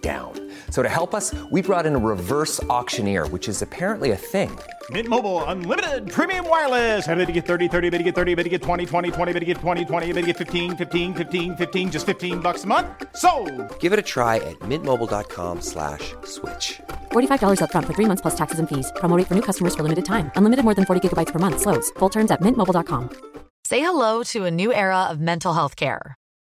down. So to help us, we brought in a reverse auctioneer, which is apparently a thing. Mint Mobile unlimited premium wireless. Have to get 30, 30, bit to get 30, bit to get 20, 20, 20, bit to get 20, 20, bit to get 15, 15, 15, 15 just 15 bucks a month. So, Give it a try at mintmobile.com/switch. slash $45 upfront for three months plus taxes and fees. Promo rate for new customers for limited time. Unlimited more than 40 gigabytes per month. Slows. Full terms at mintmobile.com. Say hello to a new era of mental health care.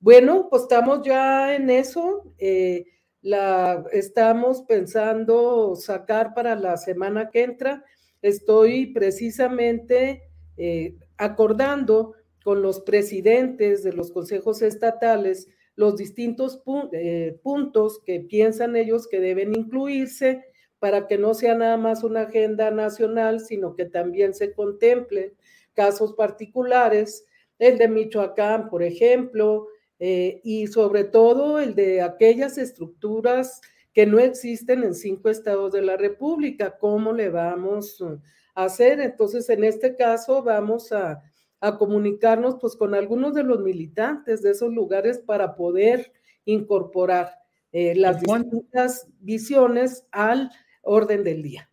Bueno, pues estamos ya en eso. eh, la estamos pensando sacar para la semana que entra. Estoy precisamente eh, acordando con los presidentes de los consejos estatales los distintos eh, puntos que piensan ellos que deben incluirse para que no sea nada más una agenda nacional, sino que también se contemplen casos particulares, el de Michoacán, por ejemplo, eh, y sobre todo el de aquellas estructuras que no existen en cinco estados de la República, ¿cómo le vamos uh, a hacer? Entonces, en este caso, vamos a, a comunicarnos pues con algunos de los militantes de esos lugares para poder incorporar eh, las ¿En cuán- distintas visiones al orden del día.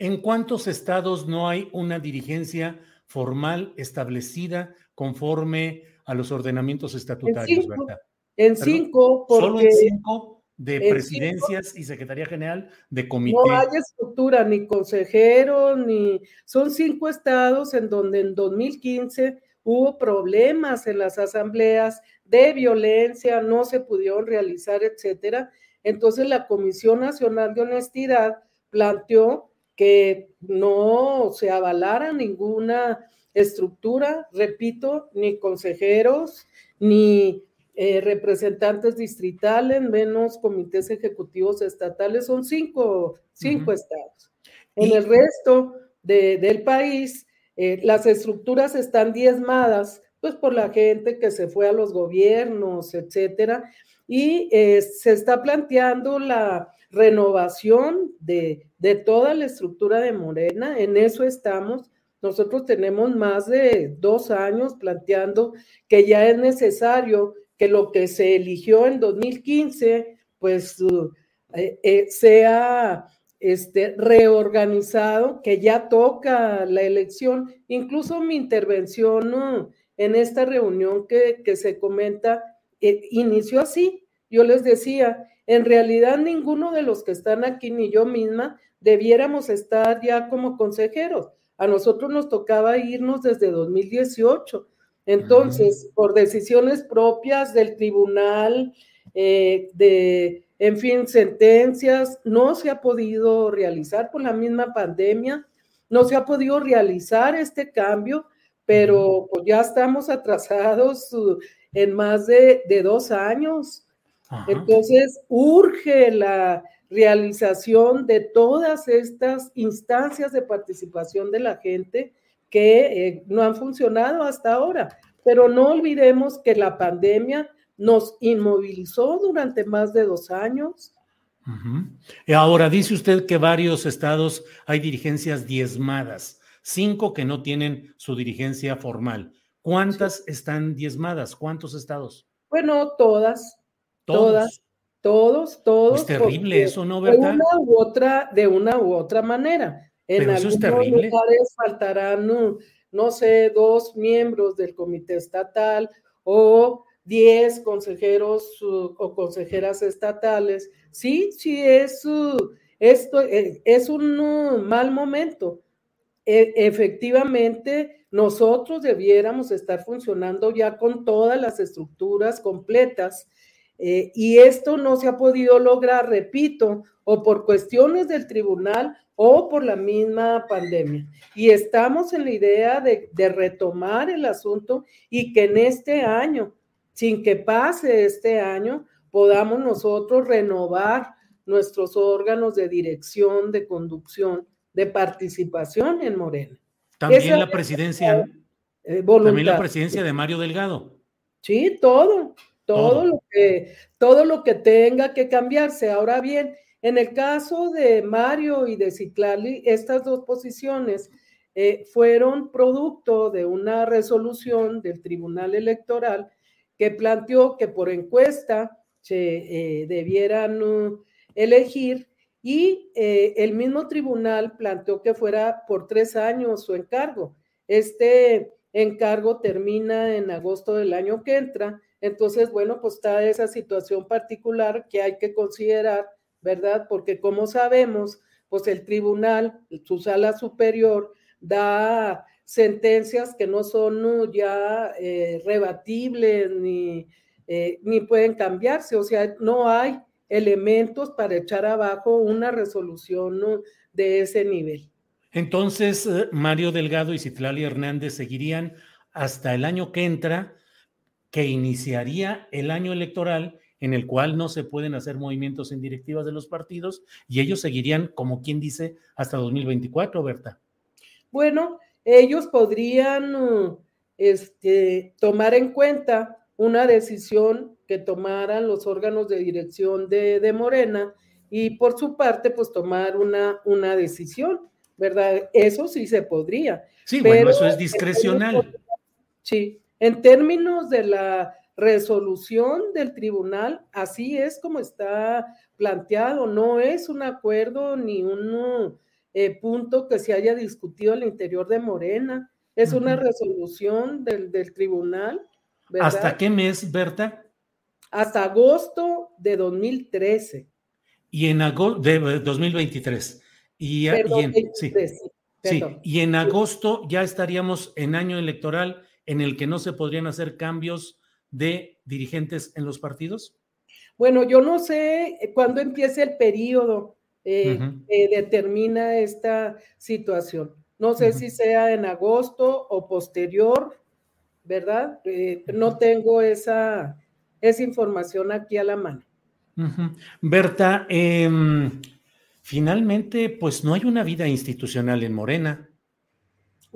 ¿En cuántos estados no hay una dirigencia formal establecida conforme a los ordenamientos estatutarios, cinco. Berta? En Perdón, cinco, Solo en cinco de en presidencias y Secretaría General de comité. no hay estructura, ni consejero, ni... Son cinco estados en donde en 2015 hubo problemas en las asambleas de violencia, no se pudieron realizar, etcétera. Entonces la Comisión Nacional de Honestidad planteó que no se avalara ninguna estructura, repito, ni consejeros, ni eh, representantes distritales, menos comités ejecutivos estatales, son cinco, cinco estados. En Y- el resto de- del país, eh, las estructuras están diezmadas, pues por la gente que se fue a los gobiernos, etcétera, y eh, se está planteando la renovación de, de toda la estructura de Morena, en eso estamos. Nosotros tenemos más de dos años planteando que ya es necesario que lo que se eligió en 2015, pues uh, eh, eh, sea este, reorganizado, que ya toca la elección. Incluso mi intervención uh, en esta reunión que, que se comenta eh, inició así. Yo les decía, en realidad ninguno de los que están aquí, ni yo misma, debiéramos estar ya como consejeros. A nosotros nos tocaba irnos desde 2018. Entonces, por decisiones propias del tribunal, eh, de, en fin, sentencias, no se ha podido realizar por la misma pandemia, no se ha podido realizar este cambio, pero pues ya estamos atrasados uh, en más de, de dos años. Ajá. Entonces, urge la realización de todas estas instancias de participación de la gente que eh, no han funcionado hasta ahora. Pero no olvidemos que la pandemia nos inmovilizó durante más de dos años. Y Ahora, dice usted que varios estados hay dirigencias diezmadas, cinco que no tienen su dirigencia formal. ¿Cuántas están diezmadas? ¿Cuántos estados? Bueno, todas, Todos. todas. Todos, todos. Es terrible eso, ¿no, verdad? De una u otra, de una u otra manera. En Pero eso es terrible. lugares faltarán, no sé, dos miembros del comité estatal o diez consejeros o consejeras estatales. Sí, sí, es, esto eh, es un mal momento. E, efectivamente, nosotros debiéramos estar funcionando ya con todas las estructuras completas eh, y esto no se ha podido lograr, repito, o por cuestiones del tribunal o por la misma pandemia. Y estamos en la idea de, de retomar el asunto y que en este año, sin que pase este año, podamos nosotros renovar nuestros órganos de dirección, de conducción, de participación en Morena. También la presidencia, eh, también la presidencia de Mario Delgado. Sí, todo, todo, Lo que, todo lo que tenga que cambiarse. Ahora bien, en el caso de Mario y de Ciclali, estas dos posiciones eh, fueron producto de una resolución del Tribunal Electoral que planteó que por encuesta se eh, debieran uh, elegir y eh, el mismo tribunal planteó que fuera por tres años su encargo. Este encargo termina en agosto del año que entra entonces, bueno, pues está esa situación particular que hay que considerar, ¿verdad? Porque como sabemos, pues el tribunal, su sala superior, da sentencias que no son ya eh, rebatibles ni, eh, ni pueden cambiarse, o sea, no hay elementos para echar abajo una resolución de ese nivel. Entonces, eh, Mario Delgado y Citlali Hernández seguirían hasta el año que entra que iniciaría el año electoral en el cual no se pueden hacer movimientos en directivas de los partidos y ellos seguirían, como quien dice, hasta 2024, Berta. Bueno, ellos podrían este, tomar en cuenta una decisión que tomaran los órganos de dirección de, Morena y por su parte, pues tomar una, una decisión, ¿verdad? Eso sí se podría. Sí, bueno, eso es discrecional. Sí, en términos de la resolución del tribunal, así es como está planteado, no es un acuerdo ni un eh, punto que se haya discutido al interior de Morena, es una resolución del, tribunal. ¿Hasta qué mes, Berta? Hasta agosto de 2013. Y en agosto de 2023. Y, en, sí, sí, y en agosto ya estaríamos en año electoral en el que no se podrían hacer cambios de dirigentes en los partidos? Bueno, yo no sé eh, cuándo empieza el periodo eh, que determina esta situación. No sé si sea en agosto o posterior, ¿verdad? Eh, no tengo esa, esa información aquí a la mano. Berta, em, finalmente, pues no hay una vida institucional en Morena.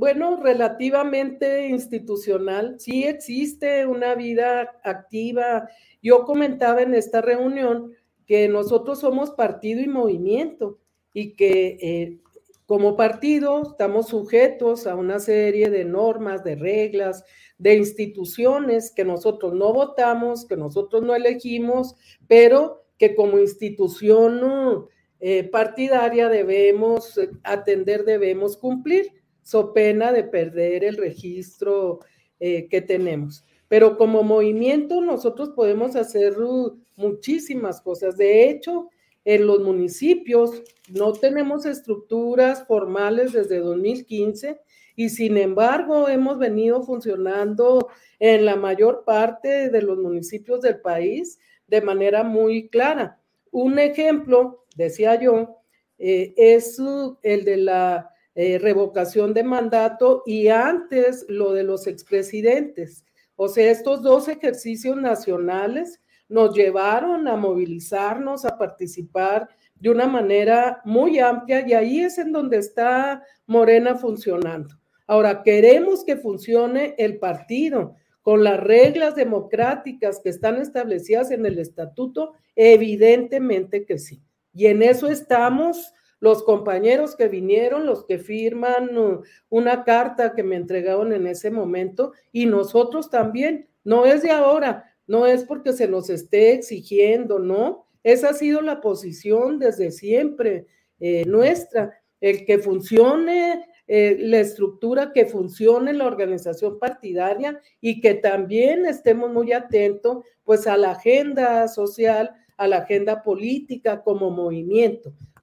Bueno, relativamente institucional, sí existe una vida activa. Yo comentaba en esta reunión que nosotros somos partido y movimiento y que eh, como partido estamos sujetos a una serie de normas, de reglas, de instituciones que nosotros no votamos, que nosotros no elegimos, pero que como institución eh, partidaria debemos atender, debemos cumplir so pena de perder el registro eh, que tenemos. Pero como movimiento nosotros podemos hacer muchísimas cosas. De hecho, en los municipios no tenemos estructuras formales desde 2015 y sin embargo hemos venido funcionando en la mayor parte de los municipios del país de manera muy clara. Un ejemplo, decía yo, eh, es el de la eh, revocación de mandato y antes lo de los expresidentes. O sea, estos dos ejercicios nacionales nos llevaron a movilizarnos, a participar de una manera muy amplia y ahí es en donde está Morena funcionando. Ahora, queremos que funcione el partido con las reglas democráticas que están establecidas en el estatuto, evidentemente que sí. Y en eso estamos los compañeros que vinieron, los que firman uh, una carta que me entregaron en ese momento y nosotros también. No es de ahora, no es porque se nos esté exigiendo, ¿no? Esa ha sido la posición desde siempre eh, nuestra, el que funcione eh, la estructura, que funcione la organización partidaria y que también estemos muy atentos pues a la agenda social, a la agenda política como movimiento,